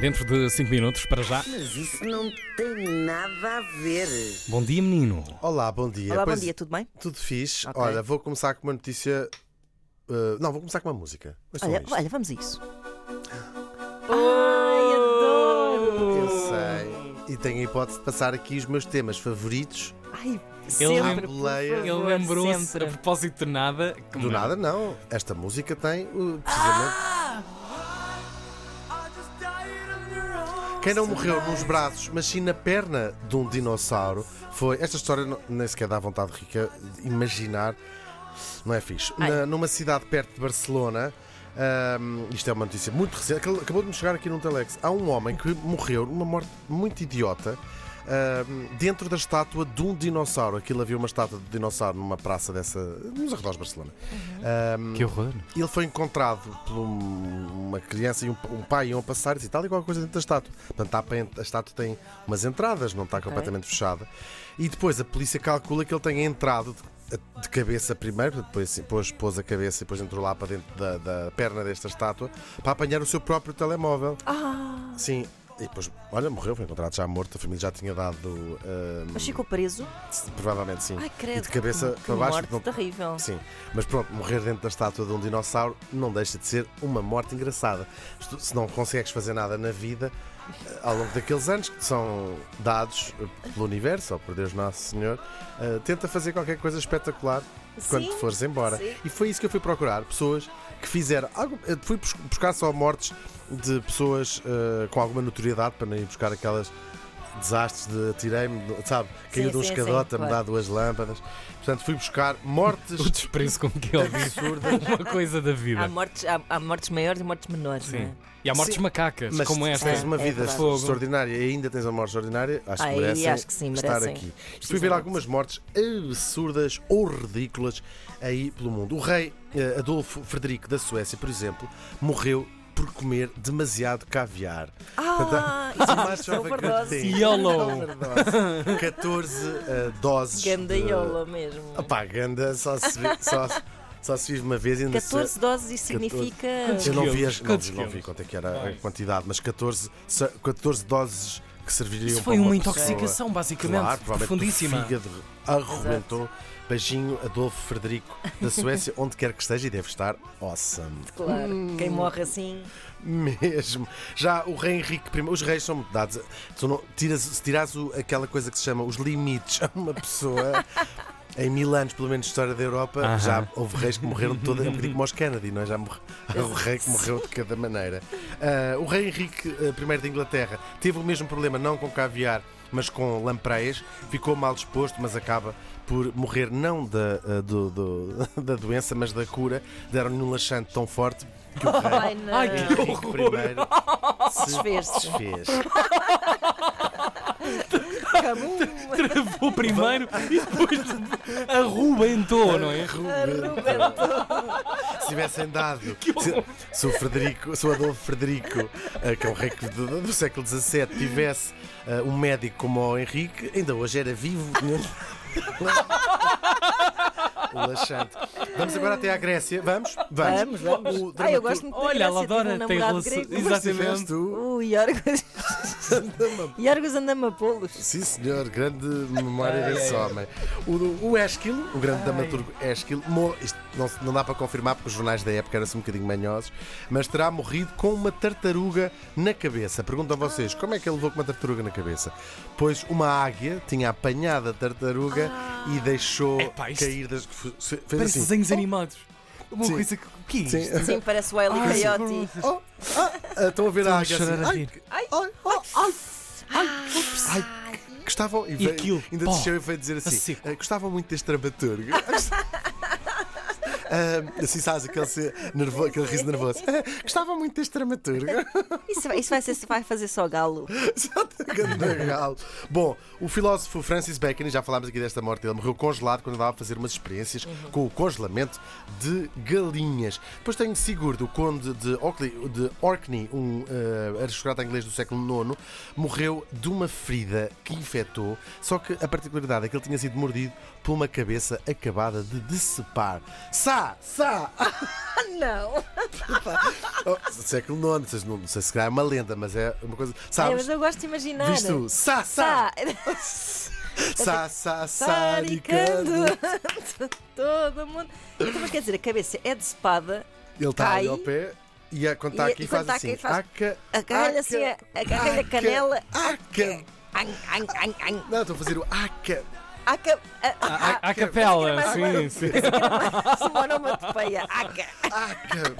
Dentro de 5 minutos, para já. Mas isso não tem nada a ver. Bom dia, menino. Olá, bom dia. Olá, bom Pois, dia, tudo bem? Tudo fixe. Ok. Olha, vou começar com uma notícia. uh, não, vou começar com uma música. Ouçam Olha, isto. olha, vamos a isso. Ai, adoro! Eu sei. E tenho a hipótese de passar aqui os meus temas favoritos. Ai, Ele sempre, lembra- por Ele favor, Ele lembrou-se, a sempre. propósito de nada. que Do nada, não. Esta música tem uh, precisamente. Quem não morreu nos braços, mas sim na perna de um dinossauro foi. Esta história não- nem sequer dá vontade rica de imaginar. Não é fixe. Ai. Na- numa cidade perto de Barcelona, ahm, isto é uma notícia muito recente, acabou de me chegar aqui num Telex. Há um homem que morreu numa morte muito idiota. Dentro da estátua de um dinossauro. Aquilo havia uma estátua de dinossauro numa praça dessa. nos arredores de Barcelona. Ahm, Que horror. ele foi encontrado por um- uma criança e um, um pai iam a passar e tal, igual coisa dentro da estátua. Portanto, pa- a estátua tem umas entradas, não está completamente fechada. E depois a polícia calcula que ele tenha entrado de, de cabeça primeiro, depois assim, pôs, pôs a cabeça e depois entrou lá para dentro da, da perna desta estátua para apanhar o seu próprio telemóvel. Ah, Sim. E depois, olha, morreu, foi encontrado já morto, a família já tinha dado. ahm, mas ficou preso? provavelmente sim. Ai, credo. e de cabeça que para baixo. morte não- terrível. Sim, mas pronto, morrer dentro da estátua de um dinossauro não deixa de ser uma morte engraçada. Se não consegues fazer nada na vida, eh, ao longo daqueles anos que são dados eh, pelo universo ou por Deus Nosso Senhor, eh, tenta fazer qualquer coisa espetacular Sim, te fores embora. sim. E foi isso que eu fui procurar: pessoas que fizeram. algo- fui bus- buscar só mortes de pessoas eh, com alguma notoriedade para não ir buscar aquelas desastres de atirei-me, sabe? Caiu Sim, de um sim, escadote sim, a me claro. dar duas lâmpadas. Portanto, fui buscar mortes O desprezo com que ele diz absurdas. uma coisa da vida. Há mortes, há, há mortes maiores e mortes menores, Sim. é? E há mortes Sim. macacas, Mas como se esta. tens uma É, é vida verdade. Fogo. extraordinária e ainda tens uma morte extraordinária, acho que Ai, merecem acho que sim, estar merecem. aqui. Fui ver algumas mortes absurdas ou ridículas aí pelo mundo. O rei eh, Adolfo Frederico da Suécia, por exemplo, morreu por comer demasiado caviar. Ah, A isso é que overdose. YOLO. Overdose. 14 eh, doses. de- Gandaiola mesmo. Opá, ganda só se, vi- só, só se vive uma vez e ainda se- 14 doses, isso significa. Eu não vi, as, não, vi- não vi quanto é que era a quantidade, mas 14, se- 14 doses que serviriam Isso para foi uma pessoa. intoxicação, basicamente, Claro, provavelmente profundíssima. o fígado arrebentou. Beijinho, Adolfo Frederico da Suécia, onde quer que esteja, e deve estar awesome. Claro, Hum. quem morre assim. Mesmo. Já o rei Henrique I, os reis são muito dados. Tu não, tiras, se tirares o- aquela coisa que se chama os limites a uma pessoa. Em mil anos, pelo menos, de história da Europa, Aham. já houve reis que morreram de toda, um bocadinho como os Kennedy, não é? Já morre, o rei que morreu de cada maneira. Ah, o rei Henrique eh, I de Inglaterra teve o mesmo problema, não com caviar, mas com lampreias. Ficou mal disposto, mas acaba por morrer não da, ah, do- do- da doença, mas da cura. Deram-lhe um laxante tão forte que o rei Ai, Henrique. I se Desfez-se. desfez. Travou primeiro e depois arrubentou, não é? Se tivessem dado, se, se o Frederico, se o Adolfo Frederico, eh, que é um rei do, do século XVII, tivesse eh, um médico como o Henrique, ainda hoje era vivo. O laxante. Vamos agora até à Grécia. Vamos? Vamos, vamos. O Ai, dramaturgo- eu gosto muito da Olha, ela adora, um tem relação. Exatamente. O Iorgos. Andamapolos. Sim, senhor, grande memória desse homem. O, o Esquilo, o grande dramaturgo Esquilo, mo- isto não, não dá para confirmar porque os jornais da época eram assim um bocadinho manhosos, mas terá morrido com uma tartaruga na cabeça. Pergunto a vocês, como é que ele levou com uma tartaruga na cabeça? Pois uma águia tinha apanhado a tartaruga e deixou Epá, isto- cair das. Fez Parece assim. desenhos animados. Uma Sim. coisa que. O que é isto? Sim. Sim, parece o Wiley Ai, Coyote. Oh, ah, ah, estão a ver a Estou assim. chorar a Ai, ai, ai, ai, ai, ai, gostavam e, veio- aquilo, ainda pó, desceu e foi dizer assim: seco. "Ah, gostavam muito deste dramaturgo. Ah, assim, sabes, aquele, nervo, aquele riso nervoso. "Ah, gostavam muito deste dramaturgo. Isso, vai- isso vai, ser, vai fazer só galo. Ganda galo. Bom, o filósofo Francis Bacon, já falámos aqui desta morte, ele morreu congelado quando andava a fazer umas experiências com o congelamento de galinhas. Depois tenho Sigurd, o conde de, Orkney, de Orkney um eh, aristocrata inglês do século IX, morreu de uma ferida que infectou, só que a particularidade é que ele tinha sido mordido por uma cabeça acabada de decepar. Sai! Sá, Sá. Ah, não! Oh, século IX, não, não sei se calhar é uma lenda, mas é uma coisa. É, Sabes? mas eu gosto de imaginar. Sá, Sá. Sá. Sá, Sá, Saricando. Todo mundo. Então, mas quer dizer, a cabeça é de espada, Ele está ali ao pé e a, quando está E- aqui faz assim. Aca, agarra-lhe aca, assim, a- canela. Aca. Não, estou a fazer o aca. Aca. a- capela, sim, sim. Onomatopeia. Aca. Aca.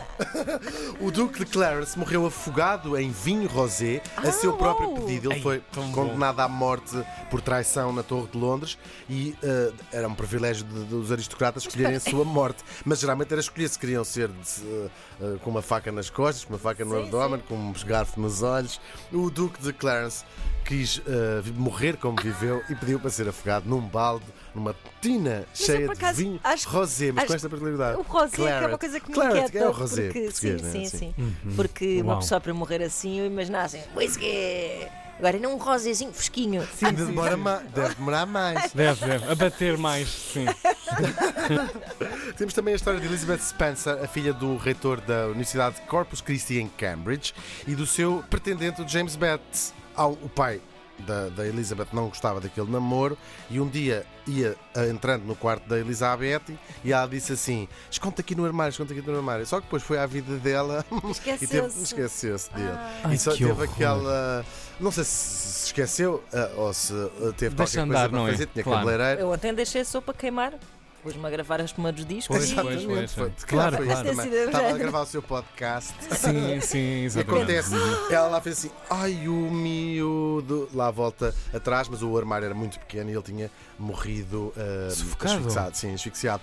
O Duque de Clarence morreu afogado em vinho rosé a seu próprio uau. pedido. Ele foi condenado à morte por traição na Torre de Londres e eh, era um privilégio de- dos aristocratas escolherem a sua morte. Mas geralmente era escolher se queriam ser de- eh, com uma faca nas costas, com uma faca no Sim, abdômen, com um esgarfo nos olhos. O Duque de Clarence quis vi- morrer como viveu e pediu para ser afogado num balde, numa tina eu, cheia por de acho- vinho acho- rosé, mas com acho- esta particularidade. O rosé é que é Claret. uma coisa que me Claret, inquieta. é o rosé porque, sim, né? sim, Sim. sim. Porque uma Uau. pessoa para morrer assim, eu imaginasse whisky. Agora, não um rosézinho fresquinho. Ainda demora deve demorar mais. Deve, deve. A bater mais, sim. Temos também a história de Elizabeth Spencer, a filha do reitor da Universidade de Corpus Christi em Cambridge, e do seu pretendente, o James Betts. Ao, o pai da, da Elizabeth não gostava daquele namoro e um dia ia ah, entrando no quarto da Elizabeth e ela disse assim: Esconde aqui no armário, esconde aqui no armário. Só que depois foi à vida dela e teve, Esqueceu-se. esqueceu-se dele. Ai, e só teve horror. aquela. Não sei se se esqueceu ah, ou se ah, teve Deixa qualquer andar, coisa não para é? fazer, tinha Claro. cabeleireiro. Eu ontem deixei a sopa queimar. Pus-me a gravar as primeiros discos Pois, pois, Exatamente, pois, foi. calhar Claro, foi claro. sido Estava a gravar o seu podcast. Sim, sim, E exatamente. acontece, ela lá fez assim, ai o miúdo, lá volta atrás, mas o armário era muito pequeno e ele tinha morrido ah, Sufocado? asfixiado. Sim, asfixiado.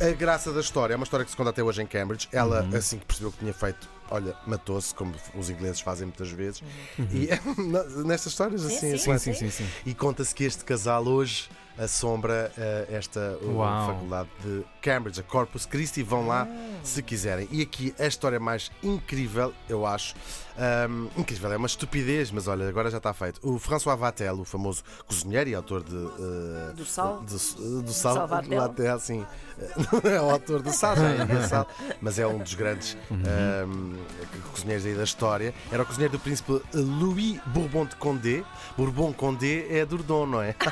A graça da história é uma história que se conta até hoje em Cambridge. Ela, Uhum. assim que percebeu que tinha feito, olha, matou-se, como os ingleses fazem muitas vezes. Uhum. E nestas histórias, assim, sim, assim, Sim, sim, sim, sim. e conta-se que este casal hoje assombra eh, esta uh, Uau. faculdade de Cambridge, a Corpus Christi. Vão lá se quiserem. E aqui a história mais incrível, eu acho. ahm, incrível, é uma estupidez, mas olha, agora já está feito. O François Vatel, o famoso cozinheiro e autor de. eh, Do sal? Do, do sal. Sal Vatel. Vatel, sim. Não é o autor do sal, já é sal, mas é um dos grandes ahm, cozinheiros aí da história. Era o cozinheiro do príncipe Louis Bourbon de Condé. Bourbon Condé é Dourdon, não é?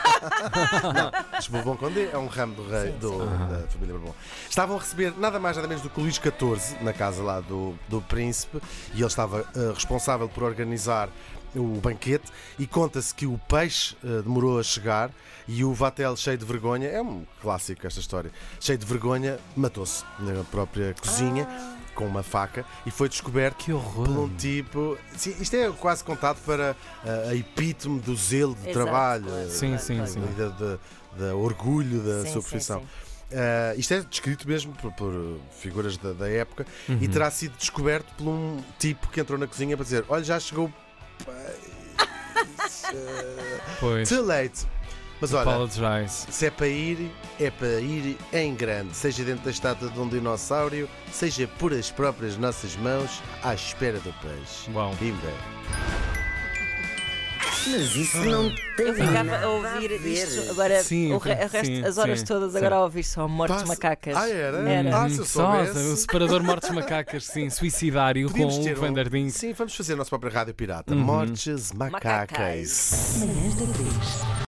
não, mas Bourbon Condé é um ramo do rei do- da família Bourbon. Estavam a receber nada mais nada menos do que o Luís XIV na casa lá do, do príncipe e ele estava eh, responsável por organizar o banquete e conta-se que o peixe eh, demorou a chegar e o Vatel, cheio de vergonha, é um clássico esta história, cheio de vergonha, matou-se na própria cozinha com uma faca e foi descoberto Que horror. por um tipo. Sim, isto é quase contado para ah, a epítome do zelo de Exato, trabalho, Sim, sim, sim. da, da- da orgulho da Sim, sua sim, profissão. sim. Ah, isto é descrito mesmo por, por, uh, figuras da, da época Uhum. e terá sido descoberto por um tipo que entrou na cozinha para dizer: Olha, já chegou. o peixe." Pois. Too late. Mas olha, se é para ir, é para ir em grande, seja dentro da estátua de um dinossauro, seja por as próprias nossas mãos, à espera do peixe. Uau. Bimba. Mas isso não tem Eu ficava nada a ouvir ver. isto, agora Sim, o re- o resto- sim, as horas sim, todas sim. agora a ouvir só mortes Passa- macacas. Ah, era? Era. Ah, se eu só, soubesse. o separador mortes macacas, sim, suicidário Podíamos com o Vanderdink. Sim, vamos fazer a nossa própria rádio pirata. Uhum. Mortes macacas. Macacas. Manhãs da 3.